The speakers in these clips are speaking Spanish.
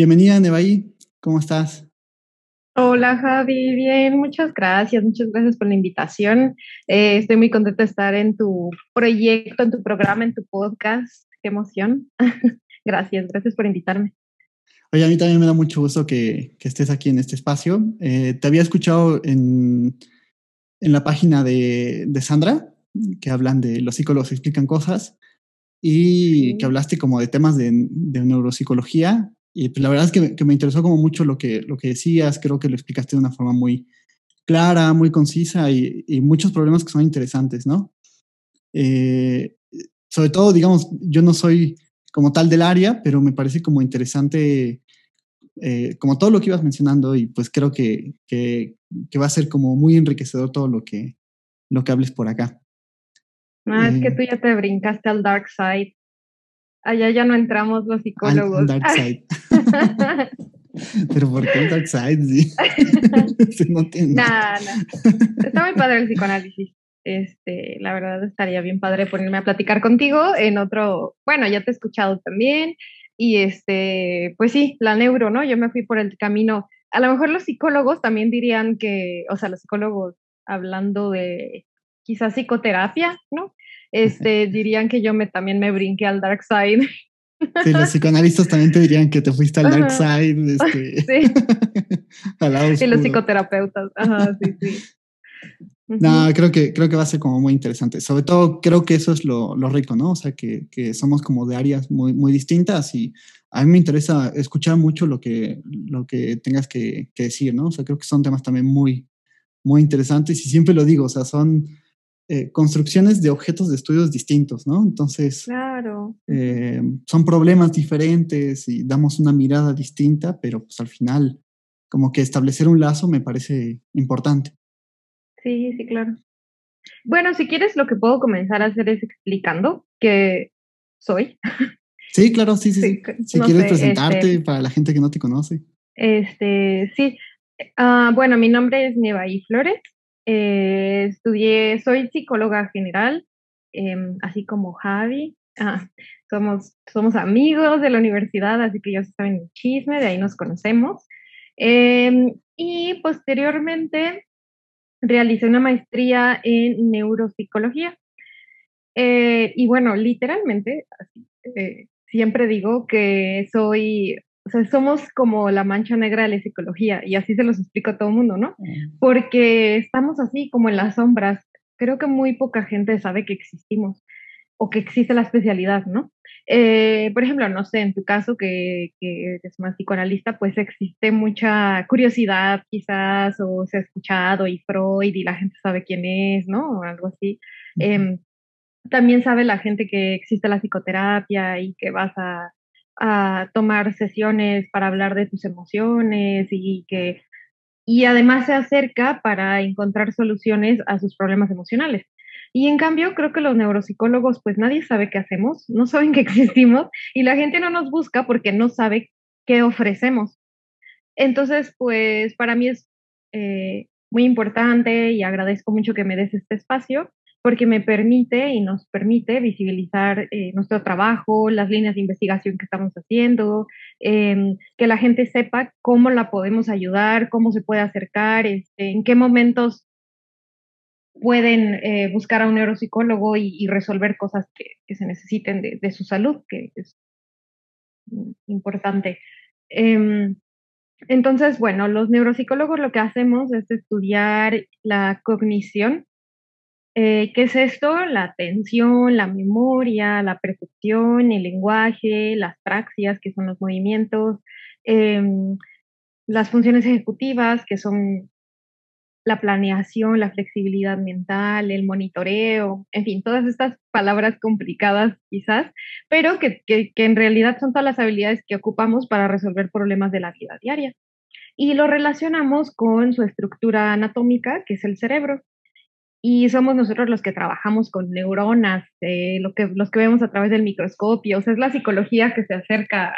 Bienvenida, Nevaí. ¿Cómo estás? Hola, Javi. Bien, muchas gracias. Muchas gracias por la invitación. Eh, estoy muy contenta de estar en tu proyecto, en tu programa, en tu podcast. Qué emoción. gracias, gracias por invitarme. Oye, a mí también me da mucho gusto que, estés aquí en este espacio. Eh, te había escuchado en, en la página de, de, Sandra, que hablan de los psicólogos explican cosas, y que hablaste como de temas de, de neuropsicología y pues, la verdad es que, que, me interesó como mucho lo que, lo que decías, creo que lo explicaste de una forma muy clara, muy concisa y, y muchos problemas que son interesantes, ¿no? Eh, sobre todo, digamos, yo no soy como tal del área, pero me parece como interesante, eh, como todo lo que ibas mencionando y pues creo que, que, que, va a ser como muy enriquecedor todo lo que, lo que hables por acá. Ah, es que eh, tú ya te brincaste al dark side. Allá ya no entramos los psicólogos. dark side. Pero ¿por qué el dark side? Sí. no tiene nada. Está muy padre el psicoanálisis. Este, la verdad estaría bien padre ponerme a platicar contigo en otro, bueno, ya te he escuchado también y este, pues sí, la neuro, ¿no? Yo me fui por el camino, a lo mejor los psicólogos también dirían que, o sea, los psicólogos hablando de quizás psicoterapia, ¿no? Este, dirían que yo me, también me brinqué al dark side. Sí, los psicoanalistas también te dirían que te fuiste al dark side. Este, sí. Y los psicoterapeutas. Ajá, sí, sí. No, creo que, creo que va a ser como muy interesante. Sobre todo, creo que eso es lo, lo rico, ¿no? O sea, que, que, somos como de áreas muy, muy distintas y a mí me interesa escuchar mucho lo que, lo que tengas que, que decir, ¿no? O sea, creo que son temas también muy, muy interesantes y siempre lo digo, o sea, son eh, construcciones de objetos de estudios distintos, ¿no? Entonces, claro. Eh, son problemas diferentes y damos una mirada distinta, pero pues al final, como que establecer un lazo me parece importante. Sí, sí, claro. Bueno, si quieres, lo que puedo comenzar a hacer es explicando que soy. Sí, claro, sí, sí. sí. Si quieres presentarte este para la gente que no te conoce. Este, sí. Uh, bueno, mi nombre es Nevaí Flores. Eh, estudié, soy psicóloga general, em, así como Javi. Ah, somos, somos amigos de la universidad, así que ya saben el chisme, de ahí nos conocemos. Em, y posteriormente realicé una maestría en neuropsicología. Eh, y bueno, literalmente, eh, siempre digo que soy o sea, somos como la mancha negra de la psicología y así se los explico a todo el mundo, ¿no? Porque estamos así como en las sombras. Creo que muy poca gente sabe que existimos o que existe la especialidad, ¿no? Eh, por ejemplo, no sé, en tu caso que, que, eres más psicoanalista, pues existe mucha curiosidad quizás o se ha escuchado y Freud y la gente sabe quién es, ¿no? O algo así. Em, también sabe la gente que existe la psicoterapia y que vas a a tomar sesiones para hablar de tus emociones y que y además se acerca para encontrar soluciones a sus problemas emocionales. Y en cambio, creo que los neuropsicólogos, pues nadie sabe qué hacemos, no saben que existimos y la gente no nos busca porque no sabe qué ofrecemos. Entonces, pues para mí es eh, muy importante y agradezco mucho que me des este espacio porque me permite y nos permite visibilizar eh, nuestro trabajo, las líneas de investigación que estamos haciendo, em, que la gente sepa cómo la podemos ayudar, cómo se puede acercar, este, en qué momentos pueden eh, buscar a un neuropsicólogo y, resolver cosas que, se necesiten de, su salud, que es importante. Em, entonces, bueno, los neuropsicólogos lo que hacemos es estudiar la cognición eh, ¿Qué es esto? La atención, la memoria, la percepción, el lenguaje, las praxias, que son los movimientos, em, las funciones ejecutivas, que son la planeación, la flexibilidad mental, el monitoreo, en fin, todas estas palabras complicadas quizás, pero que, que, que en realidad son todas las habilidades que ocupamos para resolver problemas de la vida diaria. Y lo relacionamos con su estructura anatómica, que es el cerebro y somos nosotros los que trabajamos con neuronas, eh, lo que, los que vemos a través del microscopio, o sea, es la psicología que se acerca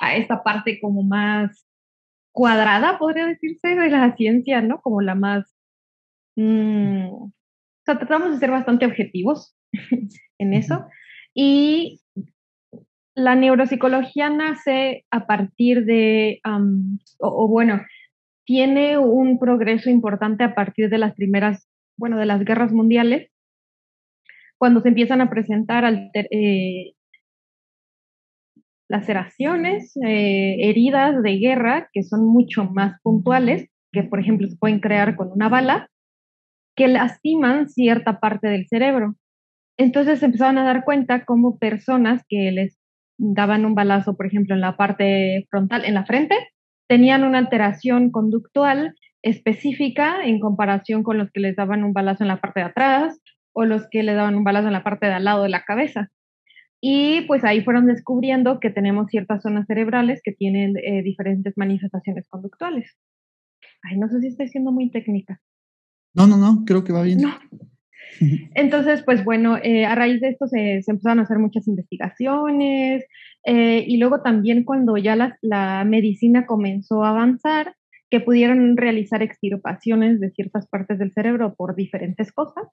a, esta parte como más cuadrada, podría decirse, de la ciencia, ¿no? Como la más... Mm, o sea, tratamos de ser bastante objetivos en eso. Y la neuropsicología nace a partir de, o, bueno, tiene un progreso importante a partir de las primeras, bueno, de las guerras mundiales, cuando se empiezan a presentar eh, laceraciones, eh, heridas de guerra que son mucho más puntuales, que por ejemplo se pueden crear con una bala, que lastiman cierta parte del cerebro. Entonces se empezaron a dar cuenta como personas que les daban un balazo, por ejemplo, en la parte frontal, en la frente, tenían una alteración conductual específica en comparación con los que les daban un balazo en la parte de atrás o los que le daban un balazo en la parte de al lado de la cabeza. Y pues ahí fueron descubriendo que tenemos ciertas zonas cerebrales que tienen eh, diferentes manifestaciones conductuales. Ay, no sé si estoy siendo muy técnica. No, no, no, creo que va bien. Entonces, pues bueno, eh, a raíz de esto se, empezaron a hacer muchas investigaciones eh, y luego también cuando ya la, la, medicina comenzó a avanzar, que pudieron realizar extirpaciones de ciertas partes del cerebro por diferentes cosas.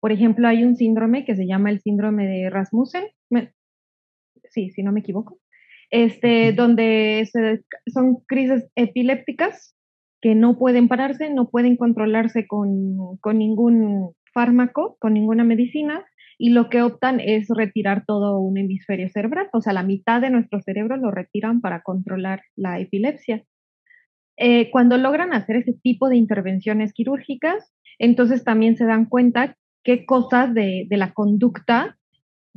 Por ejemplo, hay un síndrome que se llama el síndrome de Rasmussen, sí, si no me equivoco, este, donde son crisis epilépticas que no pueden pararse, no pueden controlarse con, con ningún fármaco, con ninguna medicina, y lo que optan es retirar todo un hemisferio cerebral, o sea, la mitad de nuestro cerebro lo retiran para controlar la epilepsia. Eh, cuando logran hacer ese tipo de intervenciones quirúrgicas, entonces también se dan cuenta qué cosas de, la conducta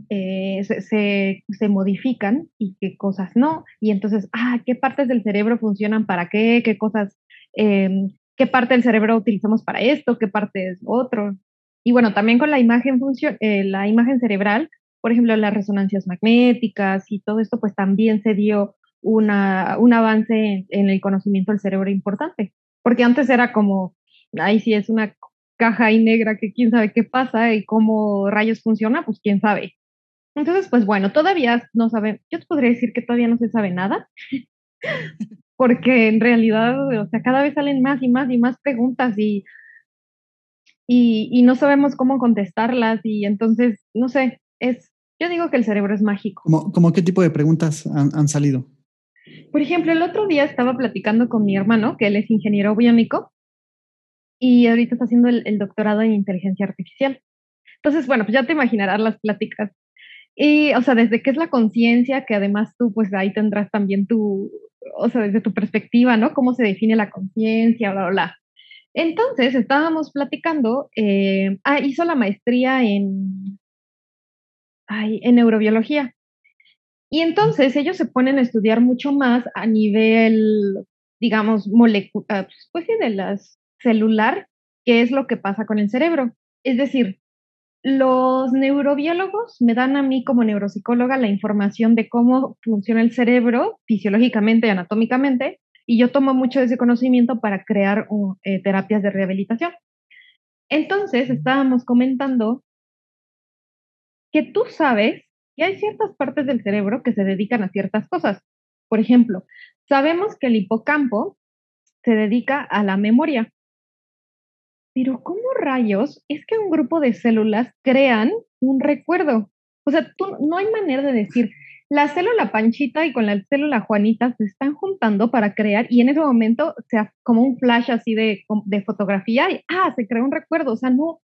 eh, se, se, modifican y qué cosas no. Y entonces, ah, qué partes del cerebro funcionan para qué, qué cosas, em, qué parte del cerebro utilizamos para esto, qué parte es otro. Y bueno, también con la imagen, eh, la imagen cerebral, por ejemplo, las resonancias magnéticas y todo esto, pues también se dio una, un avance en, el conocimiento del cerebro importante. Porque antes era como, ahí sí es una caja ahí negra que quién sabe qué pasa y cómo rayos funciona, pues quién sabe. Entonces, pues bueno, todavía no sabe, yo te podría decir que todavía no se sabe nada, porque en realidad, o sea, cada vez salen más y más y más preguntas y y, no sabemos cómo contestarlas y entonces, no sé, es, yo digo que el cerebro es mágico. ¿Cómo, cómo qué tipo de preguntas han, salido? Por ejemplo, el otro día estaba platicando con mi hermano, que él es ingeniero biónico, y ahorita está haciendo el, doctorado en inteligencia artificial. Entonces, bueno, pues ya te imaginarás las pláticas. Y, o sea, desde qué es la conciencia, que además tú, pues ahí tendrás también tu, o sea, desde tu perspectiva, ¿no? Cómo se define la conciencia, bla, bla, bla. Entonces estábamos platicando, eh, ah, hizo la maestría en, en neurobiología. Y entonces ellos se ponen a estudiar mucho más a nivel, digamos, molecular, pues sí, de las celular, qué es lo que pasa con el cerebro. Es decir, los neurobiólogos me dan a mí como neuropsicóloga la información de cómo funciona el cerebro fisiológicamente y anatómicamente, y yo tomo mucho de ese conocimiento para crear eh, terapias de rehabilitación. Entonces, estábamos comentando que tú sabes que hay ciertas partes del cerebro que se dedican a ciertas cosas. Por ejemplo, sabemos que el hipocampo se dedica a la memoria. Pero ¿cómo rayos es que un grupo de células crean un recuerdo? O sea, no hay manera de decir, la célula Panchita y con la célula Juanita se están juntando para crear y en ese momento se hace como un flash así de, de fotografía y ah, se crea un recuerdo, o sea, no,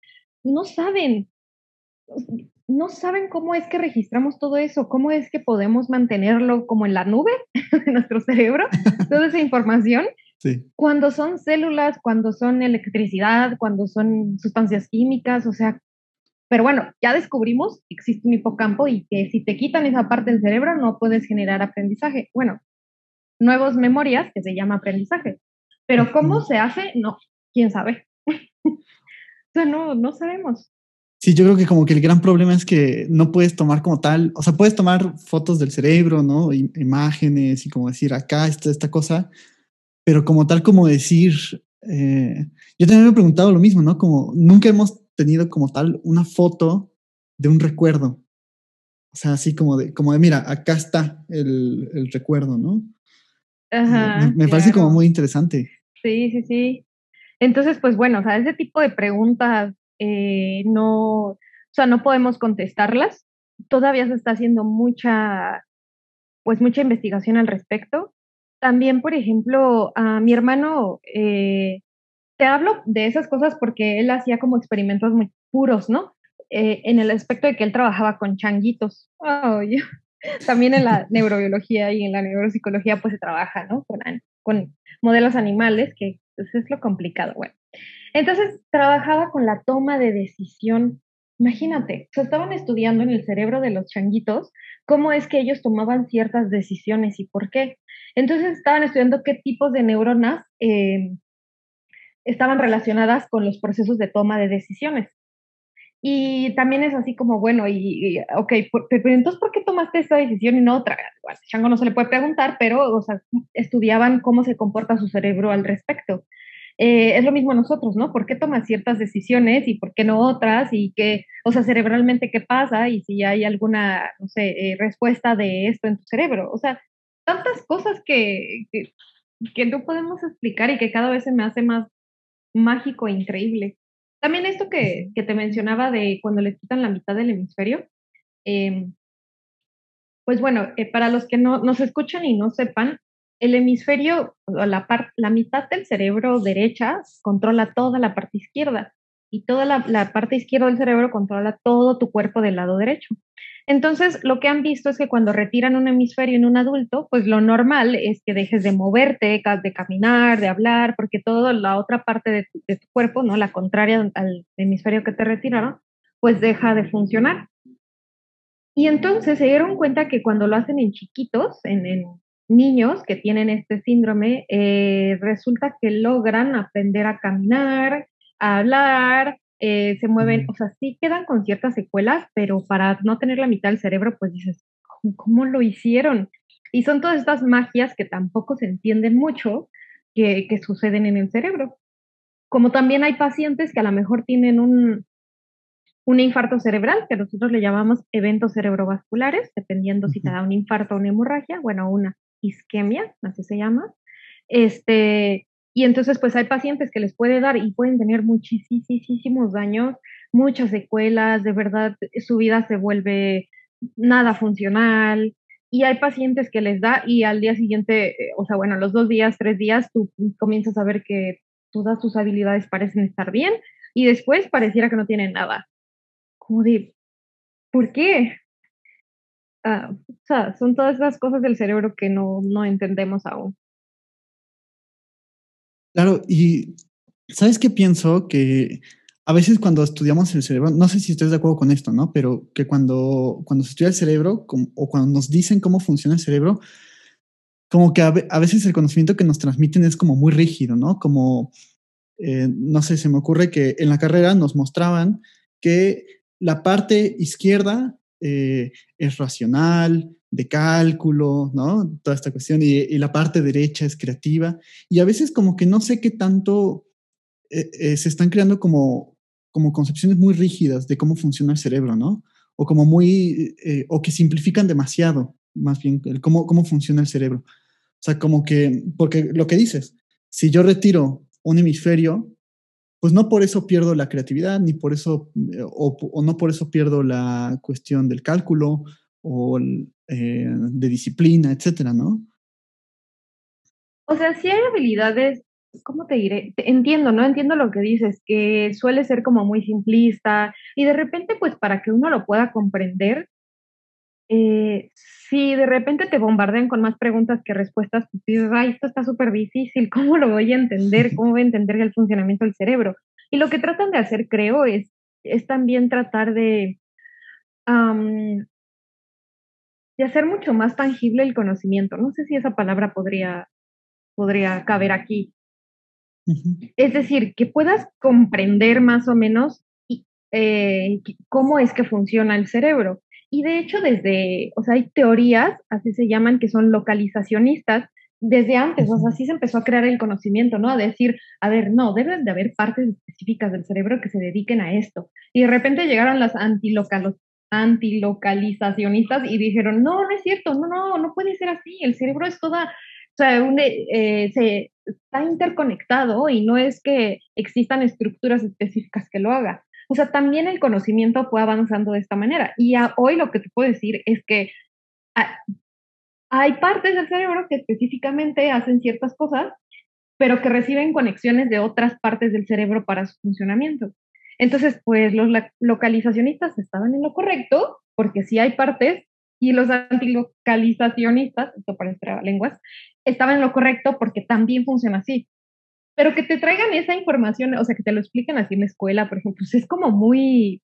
no saben, no saben cómo es que registramos todo eso, cómo es que podemos mantenerlo como en la nube de nuestro cerebro, toda esa información. Sí. Cuando son células, cuando son electricidad, cuando son sustancias químicas, o sea, pero bueno, ya descubrimos que existe un hipocampo y que si te quitan esa parte del cerebro no puedes generar aprendizaje. Bueno, nuevas memorias que se llama aprendizaje. Pero cómo se hace, no, quién sabe. o sea, no, no sabemos. Sí, yo creo que como que el gran problema es que no puedes tomar como tal, o sea, puedes tomar fotos del cerebro, ¿no? imágenes y como decir, acá está esta cosa, pero como tal como decir, eh, yo también me he preguntado lo mismo, ¿no? Como nunca hemos tenido como tal una foto de un recuerdo. O sea, así como de, como de mira, acá está el, el recuerdo, ¿no? Ajá, me, parece como muy interesante. Sí, sí, sí. Entonces, pues bueno, o sea, ese tipo de preguntas eh, no, o sea, no podemos contestarlas. Todavía se está haciendo mucha pues mucha investigación al respecto. También, por ejemplo, a mi hermano, eh, te hablo de esas cosas porque él hacía como experimentos muy puros, ¿no? Eh, en el aspecto de que él trabajaba con changuitos. También en la neurobiología y en la neuropsicología pues se trabaja, ¿no? Con, con modelos animales, que pues, es lo complicado, bueno. Entonces, trabajaba con la toma de decisión. Imagínate, se estaban estudiando en el cerebro de los changuitos cómo es que ellos tomaban ciertas decisiones y por qué. Entonces, estaban estudiando qué tipos de neuronas eh, estaban relacionadas con los procesos de toma de decisiones. Y también es así como, bueno, y, ok, pero entonces, ¿por qué tomaste esta decisión y no otra? Bueno, Chango no se le puede preguntar, pero, estudiaban cómo se comporta su cerebro al respecto. Eh, es lo mismo nosotros, ¿no? ¿Por qué tomas ciertas decisiones y por qué no otras? Y qué, o sea, cerebralmente qué pasa y si hay alguna, no sé, eh, respuesta de esto en tu cerebro. O sea, tantas cosas que, que, que no podemos explicar y que cada vez se me hace más mágico e increíble. También esto que, que te mencionaba de cuando le quitan la mitad del hemisferio, em, pues bueno, eh, para los que no nos escuchan y no sepan, el hemisferio, la, la mitad del cerebro derecha controla toda la parte izquierda y toda la, parte izquierda del cerebro controla todo tu cuerpo del lado derecho. Entonces, lo que han visto es que cuando retiran un hemisferio en un adulto, pues lo normal es que dejes de moverte, de caminar, de hablar, porque toda la otra parte de tu, cuerpo, ¿no? La contraria al hemisferio que te retiraron, pues deja de funcionar. Y entonces se dieron cuenta que cuando lo hacen en chiquitos, en niños que tienen este síndrome, eh, resulta que logran aprender a caminar, a hablar, eh, se mueven, o sea, sí quedan con ciertas secuelas, pero para no tener la mitad del cerebro, pues dices, ¿cómo, lo hicieron? Y son todas estas magias que tampoco se entienden mucho que, que suceden en el cerebro. Como también hay pacientes que a lo mejor tienen un, un infarto cerebral, que nosotros le llamamos eventos cerebrovasculares, dependiendo si te da un infarto o una hemorragia, bueno, una isquemia, así se llama. Este, y entonces, pues hay pacientes que les puede dar y pueden tener muchísimos daños, muchas secuelas, de verdad su vida se vuelve nada funcional. Y hay pacientes que les da y al día siguiente, eh, o sea, bueno, los dos días, tres días, tú comienzas a ver que todas tus habilidades parecen estar bien y después pareciera que no tienen nada. Como de, ¿por qué? Ah, son todas las cosas del cerebro que no, no entendemos aún. Claro, y ¿sabes qué pienso? Que a veces cuando estudiamos el cerebro, no sé si estás de acuerdo con esto, ¿no? Pero que cuando, cuando se estudia el cerebro o cuando nos dicen cómo funciona el cerebro, como que a, veces el conocimiento que nos transmiten es como muy rígido, ¿no? Como, eh, no sé, se me ocurre que en la carrera nos mostraban que la parte izquierda eh, es racional, de cálculo, ¿no? Toda esta cuestión, y, la parte derecha es creativa, y a veces como que no sé qué tanto eh, eh, se están creando como, como concepciones muy rígidas de cómo funciona el cerebro, ¿no? O como muy, o que simplifican demasiado, más bien, cómo, cómo funciona el cerebro. O sea, como que, porque lo que dices, si yo retiro un hemisferio, pues no por eso pierdo la creatividad, ni por eso, eh, o, no por eso pierdo la cuestión del cálculo o eh, de disciplina, etcétera, ¿no? O sea, si hay habilidades, ¿cómo te diré? Entiendo, ¿no? Entiendo lo que dices, que suele ser como muy simplista y de repente, pues para que uno lo pueda comprender, eh, si de repente te bombardean con más preguntas que respuestas, pues dices, ay, esto está súper difícil, ¿cómo lo voy a entender? ¿Cómo voy a entender el funcionamiento del cerebro? Y lo que tratan de hacer, creo, es, es también tratar de, de hacer mucho más tangible el conocimiento. No sé si esa palabra podría, podría caber aquí. Es decir, que puedas comprender más o menos eh, cómo es que funciona el cerebro. Y de hecho, desde, o sea, hay teorías, así se llaman, que son localizacionistas, desde antes, o sea, así se empezó a crear el conocimiento, ¿no? A decir, a ver, no, deben de haber partes específicas del cerebro que se dediquen a esto. Y de repente llegaron las antilocalizacionistas y dijeron, no, no es cierto, no, no, no puede ser así, el cerebro es toda, o sea, eh, se, está interconectado y no es que existan estructuras específicas que lo hagan. O sea, también el conocimiento fue avanzando de esta manera. Y hoy lo que te puedo decir es que hay partes del cerebro que específicamente hacen ciertas cosas, pero que reciben conexiones de otras partes del cerebro para su funcionamiento. Entonces, pues los localizacionistas estaban en lo correcto, porque sí hay partes, y los antilocalizacionistas, esto parece lenguas, estaban en lo correcto porque también funciona así. Pero que te traigan esa información, o sea, que te lo expliquen así en la escuela, por ejemplo, pues es como muy,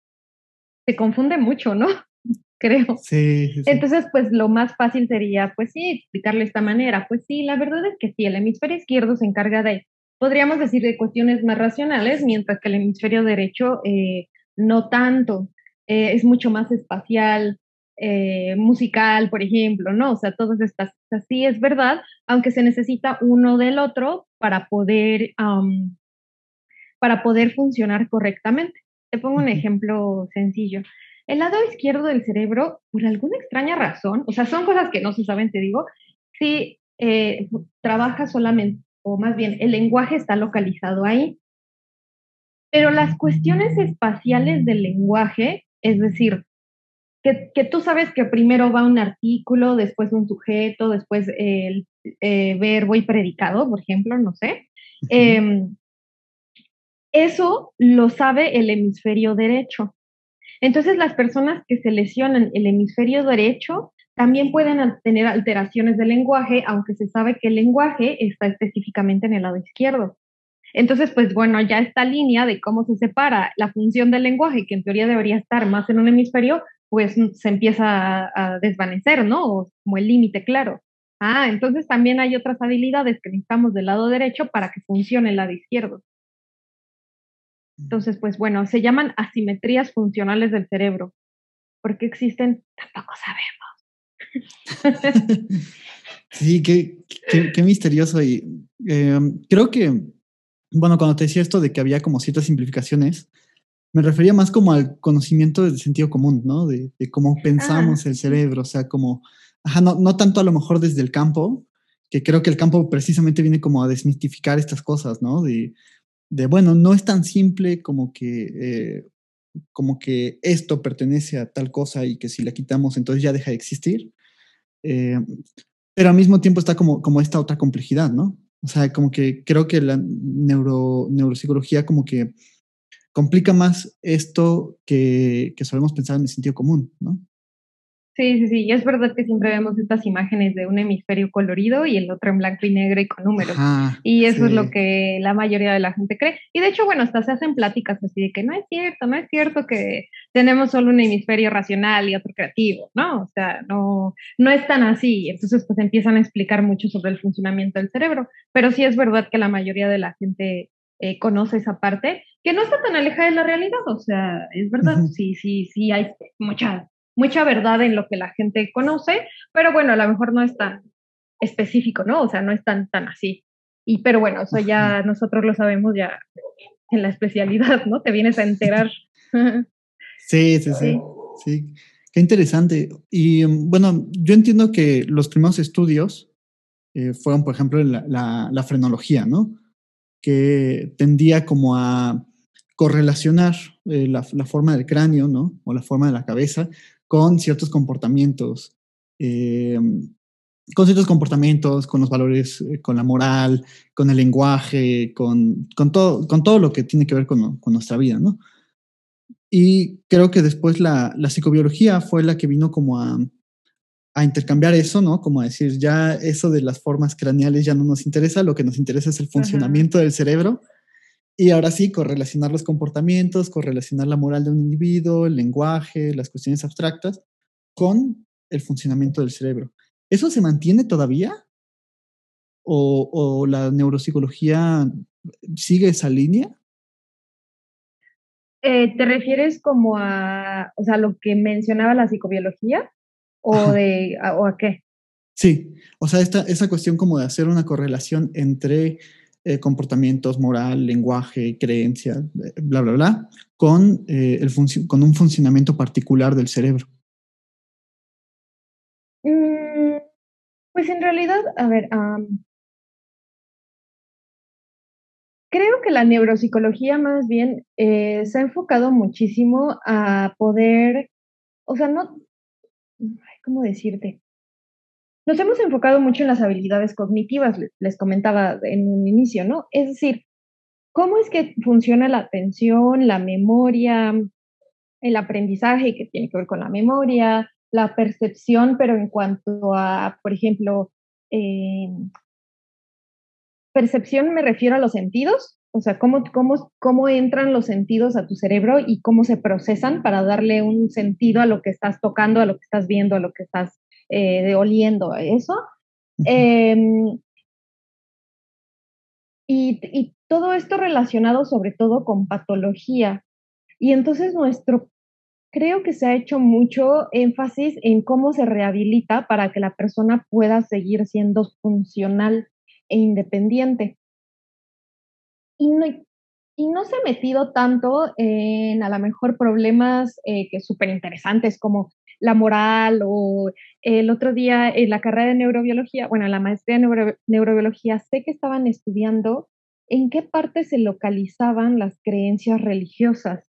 se confunde mucho, ¿no? Creo. Sí, sí, Entonces, pues lo más fácil sería, pues sí, explicarle de esta manera. Pues sí, la verdad es que sí, el hemisferio izquierdo se encarga de, podríamos decir, de cuestiones más racionales, mientras que el hemisferio derecho eh, no tanto. Eh, es mucho más espacial, eh, musical, por ejemplo, ¿no? O sea, todas estas cosas. Sí, es verdad, aunque se necesita uno del otro para poder, para poder funcionar correctamente. Te pongo un ejemplo sencillo. El lado izquierdo del cerebro, por alguna extraña razón, o sea, son cosas que no se saben, te digo, sí eh, trabaja solamente, o más bien, el lenguaje está localizado ahí. Pero las cuestiones espaciales del lenguaje, es decir, que, tú sabes que primero va un artículo, después un sujeto, después el eh, verbo y predicado, por ejemplo, no sé. Em, eso lo sabe el hemisferio derecho. Entonces, las personas que se lesionan el hemisferio derecho también pueden tener alteraciones del lenguaje, aunque se sabe que el lenguaje está específicamente en el lado izquierdo. Entonces, pues bueno, ya esta línea de cómo se separa la función del lenguaje, que en teoría debería estar más en un hemisferio, pues se empieza a, desvanecer, ¿no? como el límite claro. Ah, entonces también hay otras habilidades que necesitamos del lado derecho para que funcione el lado izquierdo. Entonces, pues bueno, se llaman asimetrías funcionales del cerebro. ¿Por qué existen? Tampoco sabemos. sí, qué, qué, misterioso. Y em, creo que, bueno, cuando te decía esto de que había como ciertas simplificaciones, me refería más como al conocimiento del sentido común, ¿no? De, cómo pensamos el cerebro, o sea, como, ajá, no, no tanto a lo mejor desde el campo, que creo que el campo precisamente viene como a desmitificar estas cosas, ¿no? De, de bueno, no es tan simple como que, eh, como que esto pertenece a tal cosa y que si la quitamos entonces ya deja de existir. Eh, pero al mismo tiempo está como, como esta otra complejidad, ¿no? O sea, como que creo que la neuro, neuropsicología como que complica más esto que, que solemos pensar en el sentido común, ¿no? Sí, sí, sí, y es verdad que siempre vemos estas imágenes de un hemisferio colorido y el otro en blanco y negro y con números. y eso es lo que la mayoría de la gente cree. Y de hecho, bueno, hasta se hacen pláticas así de que no es cierto, no es cierto que tenemos solo un hemisferio racional y otro creativo, ¿no? O sea, no, no es tan así. Entonces, pues empiezan a explicar mucho sobre el funcionamiento del cerebro. Pero sí es verdad que la mayoría de la gente eh, conoce esa parte, que no está tan alejada de la realidad, o sea, es verdad, sí, sí, sí, hay mucha, mucha verdad en lo que la gente conoce, pero bueno, a lo mejor no es tan específico, ¿no? O sea, no es tan, tan así. Y, pero bueno, eso ya nosotros lo sabemos ya en la especialidad, ¿no? Te vienes a enterar. sí, sí, sí, sí. Qué interesante. Y bueno, yo entiendo que los primeros estudios eh, fueron, por ejemplo, la, la, frenología, ¿no? Que tendía como a correlacionar eh, la, forma del cráneo, ¿no? O la forma de la cabeza con ciertos comportamientos, eh, con ciertos comportamientos, con los valores, eh, con la moral, con el lenguaje, con, con, todo, con todo lo que tiene que ver con, con, nuestra vida, ¿no? Y creo que después la, la psicobiología fue la que vino como a, a intercambiar eso, ¿no? Como decir, ya eso de las formas craneales ya no nos interesa, lo que nos interesa es el funcionamiento del cerebro. Y ahora sí, correlacionar los comportamientos, correlacionar la moral de un individuo, el lenguaje, las cuestiones abstractas con el funcionamiento del cerebro. ¿Eso se mantiene todavía? ¿O, o la neuropsicología sigue esa línea? Eh, ¿Te refieres como a, o sea, lo que mencionaba la psicobiología? O, de, a, o a qué. Sí, o sea, esta, esa cuestión como de hacer una correlación entre eh, comportamientos, moral, lenguaje, creencia, eh, bla, bla, bla, con, eh, el con un funcionamiento particular del cerebro. Mm, pues en realidad, a ver, creo que la neuropsicología más bien se ha enfocado muchísimo a poder, o sea, no, ¿cómo decirte? nos hemos enfocado mucho en las habilidades cognitivas, les comentaba en un inicio, ¿no? Es decir, ¿cómo es que funciona la atención, la memoria, el aprendizaje que tiene que ver con la memoria, la percepción, pero en cuanto a, por ejemplo, eh, percepción me refiero a los sentidos, o sea, cómo, cómo, cómo entran los sentidos a tu cerebro y cómo se procesan para darle un sentido a lo que estás tocando, a lo que estás viendo, a lo que estás eh, oliendo, eso. Em, y, y todo esto relacionado sobre todo con patología. Y entonces nuestro, creo que se ha hecho mucho énfasis en cómo se rehabilita para que la persona pueda seguir siendo funcional e independiente y no, y no se ha metido tanto en a lo mejor problemas eh, que súper interesantes como la moral o el otro día en la carrera de neurobiología, bueno, la maestría de neurobiología, sé que estaban estudiando en qué parte se localizaban las creencias religiosas,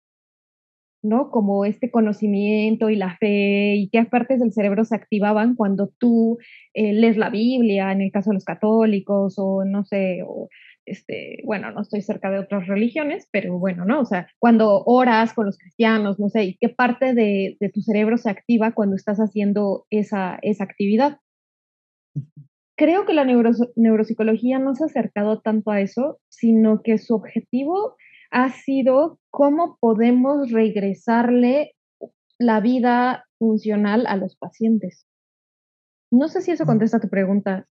¿no? Como este conocimiento y la fe y qué partes del cerebro se activaban cuando tú eh, lees la Biblia, en el caso de los católicos o no sé, o este, bueno, no estoy cerca de otras religiones, pero bueno, ¿no? O sea, cuando oras con los cristianos, no sé, ¿y qué parte de, tu cerebro se activa cuando estás haciendo esa, esa actividad? Creo que la neuropsicología no se ha acercado tanto a eso, sino que su objetivo ha sido cómo podemos regresarle la vida funcional a los pacientes. No sé si eso contesta tu pregunta.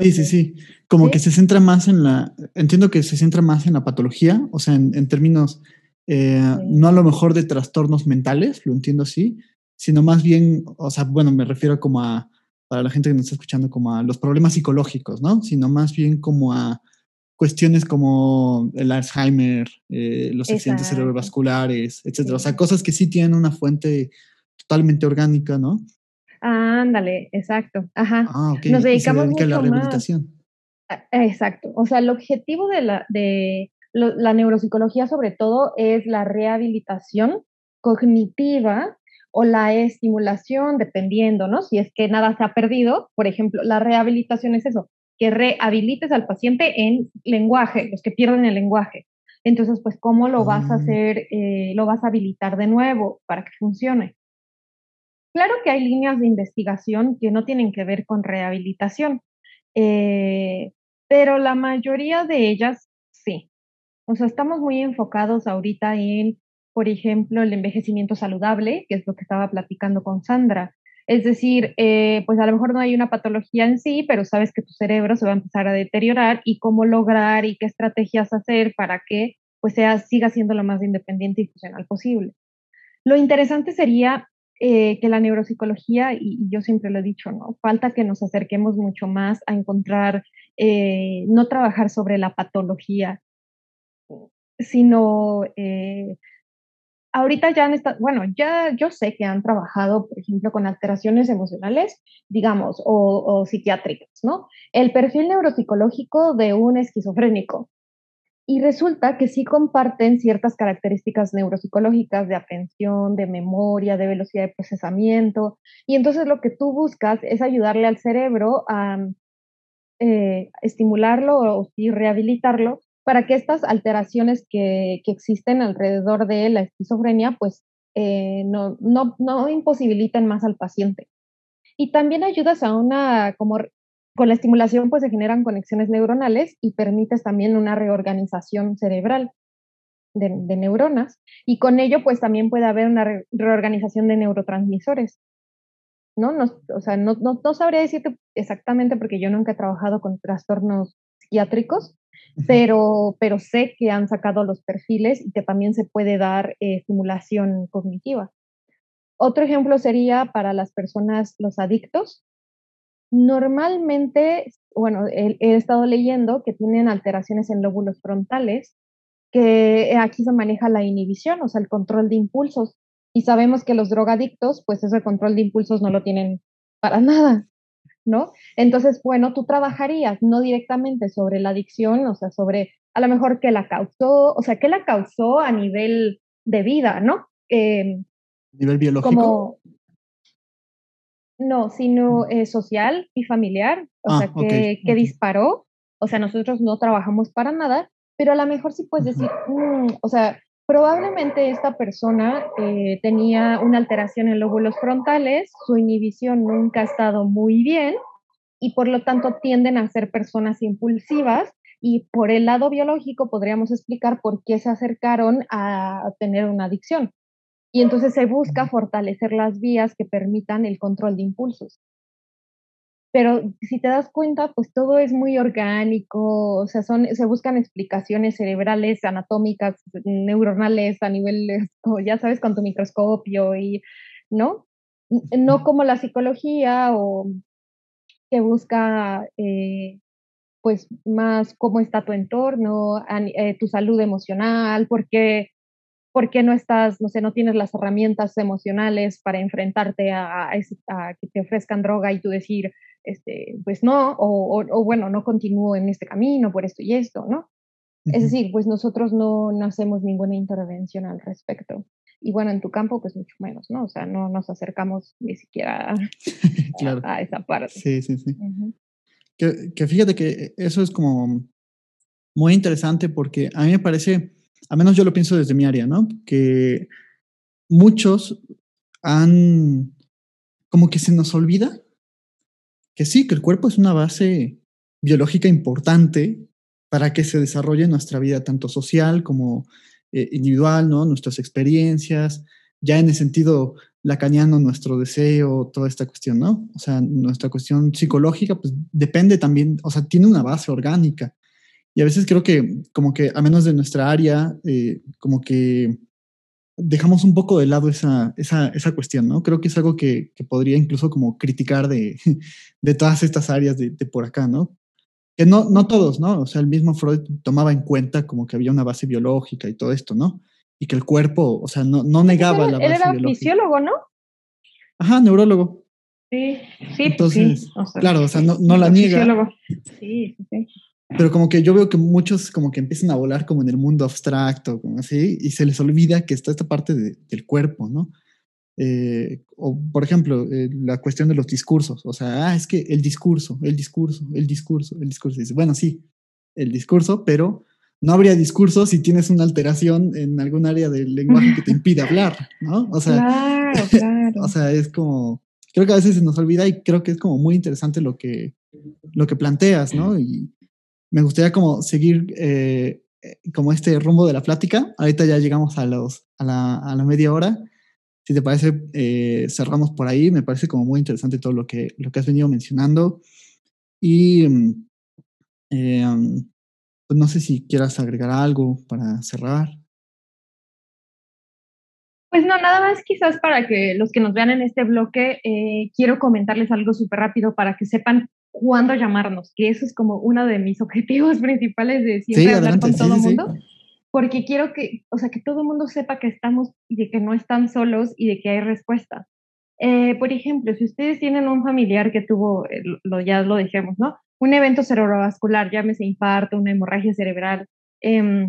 Sí, sí, sí. Como que se centra más en la, entiendo que se centra más en la patología, o sea, en, términos, eh, no a lo mejor de trastornos mentales, lo entiendo así, sino más bien, o sea, bueno, me refiero como a, para la gente que nos está escuchando, como a los problemas psicológicos, ¿no? Sino más bien como a cuestiones como el Alzheimer, eh, los accidentes cerebrovasculares, etcétera. O sea, cosas que sí tienen una fuente totalmente orgánica, ¿no? Ándale, exacto. Ajá. Ah, Nos dedicamos mucho a la rehabilitación. exacto. O sea, el objetivo de la, de la neuropsicología sobre todo es la rehabilitación cognitiva o la estimulación, dependiendo, ¿no? Si es que nada se ha perdido, por ejemplo, la rehabilitación es eso, que rehabilites al paciente en lenguaje, los que pierden el lenguaje. Entonces, pues, ¿cómo lo vas a ah. hacer, eh, lo vas a habilitar de nuevo para que funcione? Claro que hay líneas de investigación que no tienen que ver con rehabilitación, eh, pero la mayoría de ellas sí. O sea, estamos muy enfocados ahorita en, por ejemplo, el envejecimiento saludable, que es lo que estaba platicando con Sandra. Es decir, eh, pues a lo mejor no hay una patología en sí, pero sabes que tu cerebro se va a empezar a deteriorar y cómo lograr y qué estrategias hacer para que pues sea, siga siendo lo más independiente y funcional posible. Lo interesante sería eh, que la neuropsicología, y, yo siempre lo he dicho, ¿no? Falta que nos acerquemos mucho más a encontrar, eh, no trabajar sobre la patología, sino eh, ahorita ya han estado, bueno, ya yo sé que han trabajado, por ejemplo, con alteraciones emocionales, digamos, o, o psiquiátricas, ¿no? El perfil neuropsicológico de un esquizofrénico, y resulta que sí comparten ciertas características neuropsicológicas de atención, de memoria, de velocidad de procesamiento. Y entonces lo que tú buscas es ayudarle al cerebro a eh, estimularlo y rehabilitarlo para que estas alteraciones que, que, existen alrededor de la esquizofrenia, pues eh, no, no, no imposibiliten más al paciente. Y también ayudas a una como con la estimulación pues se generan conexiones neuronales y permites también una reorganización cerebral de, neuronas y con ello pues también puede haber una reorganización de neurotransmisores. ¿no? no o sea, no, no, no, sabría decirte exactamente porque yo nunca he trabajado con trastornos psiquiátricos, pero, pero sé que han sacado los perfiles y que también se puede dar eh, estimulación cognitiva. Otro ejemplo sería para las personas, los adictos, Normalmente, bueno, he, estado leyendo que tienen alteraciones en lóbulos frontales, que aquí se maneja la inhibición, o sea, el control de impulsos. Y sabemos que los drogadictos, pues ese control de impulsos no lo tienen para nada, ¿no? Entonces, bueno, tú trabajarías no directamente sobre la adicción, o sea, sobre a lo mejor qué la causó, o sea, qué la causó a nivel de vida, ¿no? Eh, nivel biológico. Como, No, sino eh, social y familiar, o ah, sea, que, que disparó. O sea, nosotros no trabajamos para nada, pero a lo mejor sí puedes decir, mm", o sea, probablemente esta persona eh, tenía una alteración en lóbulos frontales, su inhibición nunca ha estado muy bien y por lo tanto tienden a ser personas impulsivas y por el lado biológico podríamos explicar por qué se acercaron a tener una adicción. Y entonces se busca fortalecer las vías que permitan el control de impulsos. Pero si te das cuenta, pues todo es muy orgánico, o sea, son, se buscan explicaciones cerebrales, anatómicas, neuronales a nivel, ya sabes, con tu microscopio y, ¿no? No como la psicología o que busca, eh, pues, más cómo está tu entorno, eh, tu salud emocional, porque ¿por qué no estás, no sé, no tienes las herramientas emocionales para enfrentarte a, que te ofrezcan droga y tú decir, este, pues no, o, bueno, no continúo en este camino por esto y esto, ¿no? Es decir, pues nosotros no, no, hacemos ninguna intervención al respecto. Y bueno, en tu campo, pues mucho menos, ¿no? O sea, no nos acercamos ni siquiera a, esa parte. Sí, sí, sí. que, que fíjate que eso es como muy interesante porque a mí me parece a menos yo lo pienso desde mi área, ¿no? Que muchos han, como que se nos olvida que sí, que el cuerpo es una base biológica importante para que se desarrolle nuestra vida, tanto social como eh, individual, ¿no? Nuestras experiencias, ya en el sentido lacaniano, nuestro deseo, toda esta cuestión, ¿no? O sea, nuestra cuestión psicológica, pues depende también, o sea, tiene una base orgánica. Y a veces creo que, como que, a menos de nuestra área, eh, como que dejamos un poco de lado esa, esa, esa cuestión, ¿no? Creo que es algo que, que podría incluso como criticar de, de todas estas áreas de, de, por acá, ¿no? Que no, no todos, ¿no? O sea, el mismo Freud tomaba en cuenta como que había una base biológica y todo esto, ¿no? Y que el cuerpo, o sea, no, no negaba la base biológica. Él era fisiólogo, ¿no? Ajá, neurólogo. Sí, sí, Entonces, sí. claro, o sea, no, no la niega. Fisiólogo. Sí, sí. Pero como que yo veo que muchos como que empiezan a volar como en el mundo abstracto, como así, y se les olvida que está esta parte del cuerpo, ¿no? Eh, o, por ejemplo, eh, la cuestión de los discursos. O sea, ah, es que el discurso, el discurso, el discurso, el discurso. Dice, bueno, sí, el discurso, pero no habría discurso si tienes una alteración en algún área del lenguaje que te impide hablar, ¿no? O sea, claro, claro. o sea, es como, creo que a veces se nos olvida y creo que es como muy interesante lo que, lo que planteas, ¿no? Y, me gustaría como seguir eh, como este rumbo de la plática. Ahorita ya llegamos a, los, a, la, a la media hora. Si te parece, eh, cerramos por ahí. Me parece como muy interesante todo lo que, lo que has venido mencionando. Y mm, eh, mm, pues no sé si quieras agregar algo para cerrar. Pues no, nada más quizás para que los que nos vean en este bloque, quiero comentarles algo súper rápido para que sepan cuándo llamarnos, que eso es como uno de mis objetivos principales de siempre hablar con todo el mundo, porque quiero que, o sea, que todo el mundo sepa que estamos y de que no están solos y de que hay respuestas. Eh, por ejemplo, si ustedes tienen un familiar que tuvo, eh, lo, ya lo dijimos, ¿no? Un evento cerebrovascular, llámese infarto, una hemorragia cerebral, eh,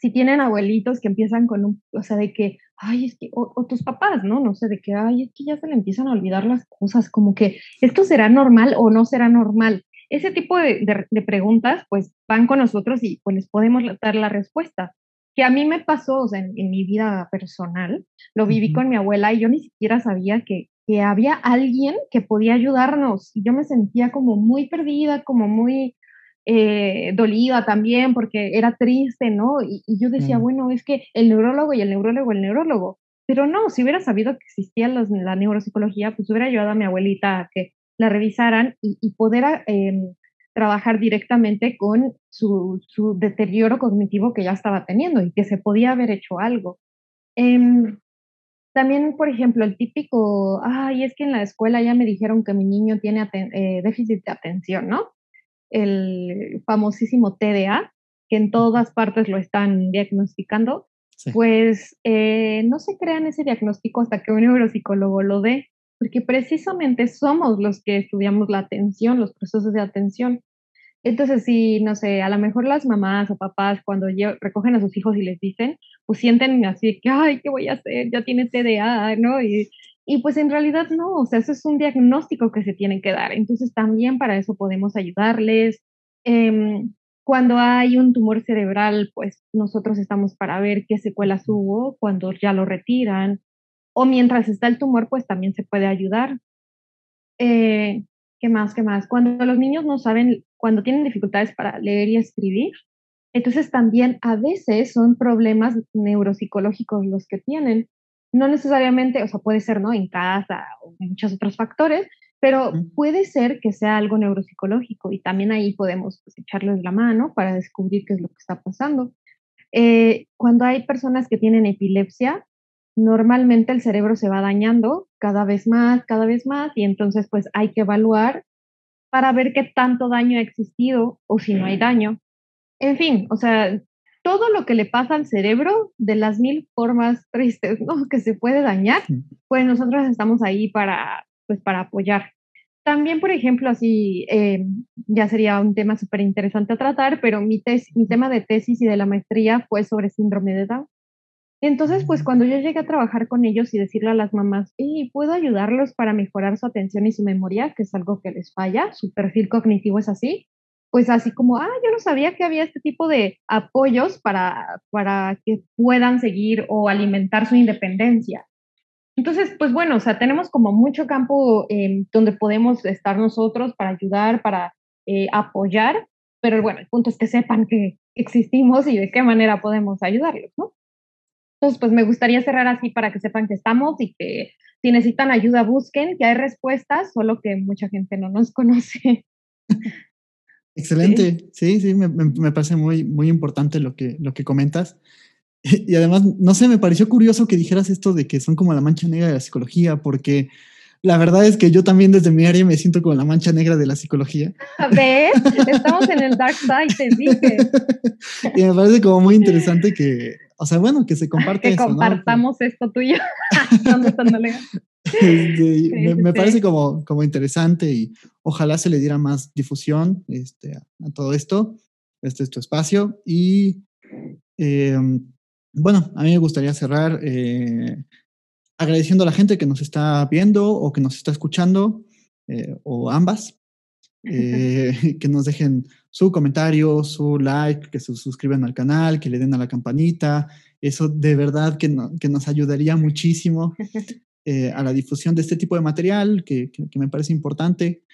si tienen abuelitos que empiezan con un, o sea, de que, ay, es que, o, tus papás, ¿no? No sé, de que, ay, es que ya se le empiezan a olvidar las cosas, como que, ¿esto será normal o no será normal? Ese tipo de, de, preguntas, pues, van con nosotros y pues les podemos dar la respuesta. Que a mí me pasó, o sea, en, mi vida personal, lo viví con mi abuela y yo ni siquiera sabía que, que había alguien que podía ayudarnos. Y yo me sentía como muy perdida, como muy, eh, dolida también porque era triste, ¿no? Y, yo decía, mm. bueno, es que el neurólogo y el neurólogo, el neurólogo. Pero no, si hubiera sabido que existía la neuropsicología, pues hubiera ayudado a mi abuelita a que la revisaran y, poder em, trabajar directamente con su, deterioro cognitivo que ya estaba teniendo y que se podía haber hecho algo. Em, también, por ejemplo, el típico, ay, es que en la escuela ya me dijeron que mi niño tiene eh, déficit de atención, ¿no? El famosísimo TDA, que en todas partes lo están diagnosticando, pues eh, no se crean ese diagnóstico hasta que un neuropsicólogo lo dé, porque precisamente somos los que estudiamos la atención, los procesos de atención. Entonces, si, no sé, a lo mejor las mamás o papás cuando recogen a sus hijos y les dicen, pues sienten así que, ay, ¿qué voy a hacer? Ya tiene TDA, ¿no? Y, Y pues en realidad no, o sea, eso es un diagnóstico que se tiene que dar. Entonces también para eso podemos ayudarles. Em, cuando hay un tumor cerebral, pues nosotros estamos para ver qué secuelas hubo cuando ya lo retiran. O mientras está el tumor, pues también se puede ayudar. Eh, ¿Qué más? ¿Qué más? Cuando los niños no saben, cuando tienen dificultades para leer y escribir, entonces también a veces son problemas neuropsicológicos los que tienen. No necesariamente, o sea, puede ser, ¿no? En casa o muchos otros factores, pero puede ser que sea algo neuropsicológico y también ahí podemos pues, echarles la mano para descubrir qué es lo que está pasando. Eh, cuando hay personas que tienen epilepsia, normalmente el cerebro se va dañando cada vez más, cada vez más, y entonces pues hay que evaluar para ver qué tanto daño ha existido o si no hay daño. En fin, o sea, todo lo que le pasa al cerebro de las mil formas tristes ¿no? que se puede dañar, pues nosotros estamos ahí para, pues, para apoyar. También, por ejemplo, así eh, ya sería un tema súper interesante a tratar, pero mi, mi tema de tesis y de la maestría fue sobre síndrome de Down. Entonces, pues cuando yo llegué a trabajar con ellos y decirle a las mamás, y puedo ayudarlos para mejorar su atención y su memoria, que es algo que les falla, su perfil cognitivo es así, pues así como, ah, yo no sabía que había este tipo de apoyos para, para que puedan seguir o alimentar su independencia. Entonces, pues bueno, o sea, tenemos como mucho campo donde podemos estar nosotros para ayudar, para eh, apoyar, pero bueno, el punto es que sepan que existimos y de qué manera podemos ayudarlos, ¿no? Entonces, pues me gustaría cerrar así para que sepan que estamos y que si necesitan ayuda, busquen, que hay respuestas, solo que mucha gente no nos conoce. Excelente, sí, sí, me, me, parece muy, muy importante lo que, lo que comentas. Y además, no sé, me pareció curioso que dijeras esto de que son como la mancha negra de la psicología, porque la verdad es que yo también desde mi área me siento como la mancha negra de la psicología. ¿Ves? Estamos en el dark side, te dije. y me parece como muy interesante que, o sea, bueno, que se comparte que compartamos esto tuyo. Este, me, parece como, como interesante y ojalá se le diera más difusión este, a, todo esto. Este es tu espacio. Y em, bueno, a mí me gustaría cerrar eh, agradeciendo a la gente que nos está viendo o que nos está escuchando, eh, o ambas, eh, que nos dejen su comentario, su like, que se suscriban al canal, que le den a la campanita. Eso de verdad que, que nos ayudaría muchísimo eh, a la difusión de este tipo de material, que, que, me parece importante.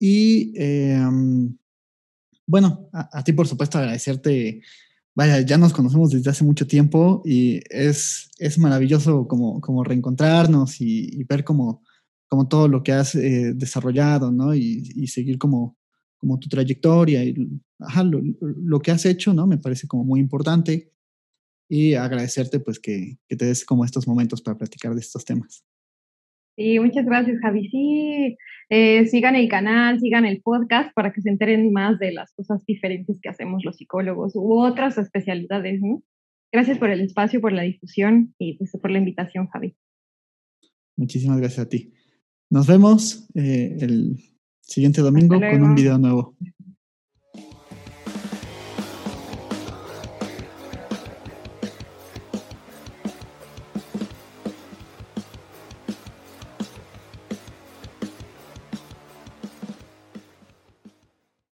Y em, bueno, a, ti por supuesto agradecerte. Vaya, ya nos conocemos desde hace mucho tiempo y es, es maravilloso como, como reencontrarnos y, ver como, como todo lo que has eh, desarrollado, ¿no? Y, seguir como, como tu trayectoria y ajá, lo, lo, que has hecho, ¿no? Me parece como muy importante y agradecerte pues que, que, te des como estos momentos para platicar de estos temas. Sí, muchas gracias Javi. Sí, eh, sigan el canal, sigan el podcast para que se enteren más de las cosas diferentes que hacemos los psicólogos u otras especialidades. ¿no? Gracias por el espacio, por la difusión y pues, por la invitación, Javi. Muchísimas gracias a ti. Nos vemos eh, el siguiente domingo con un video nuevo.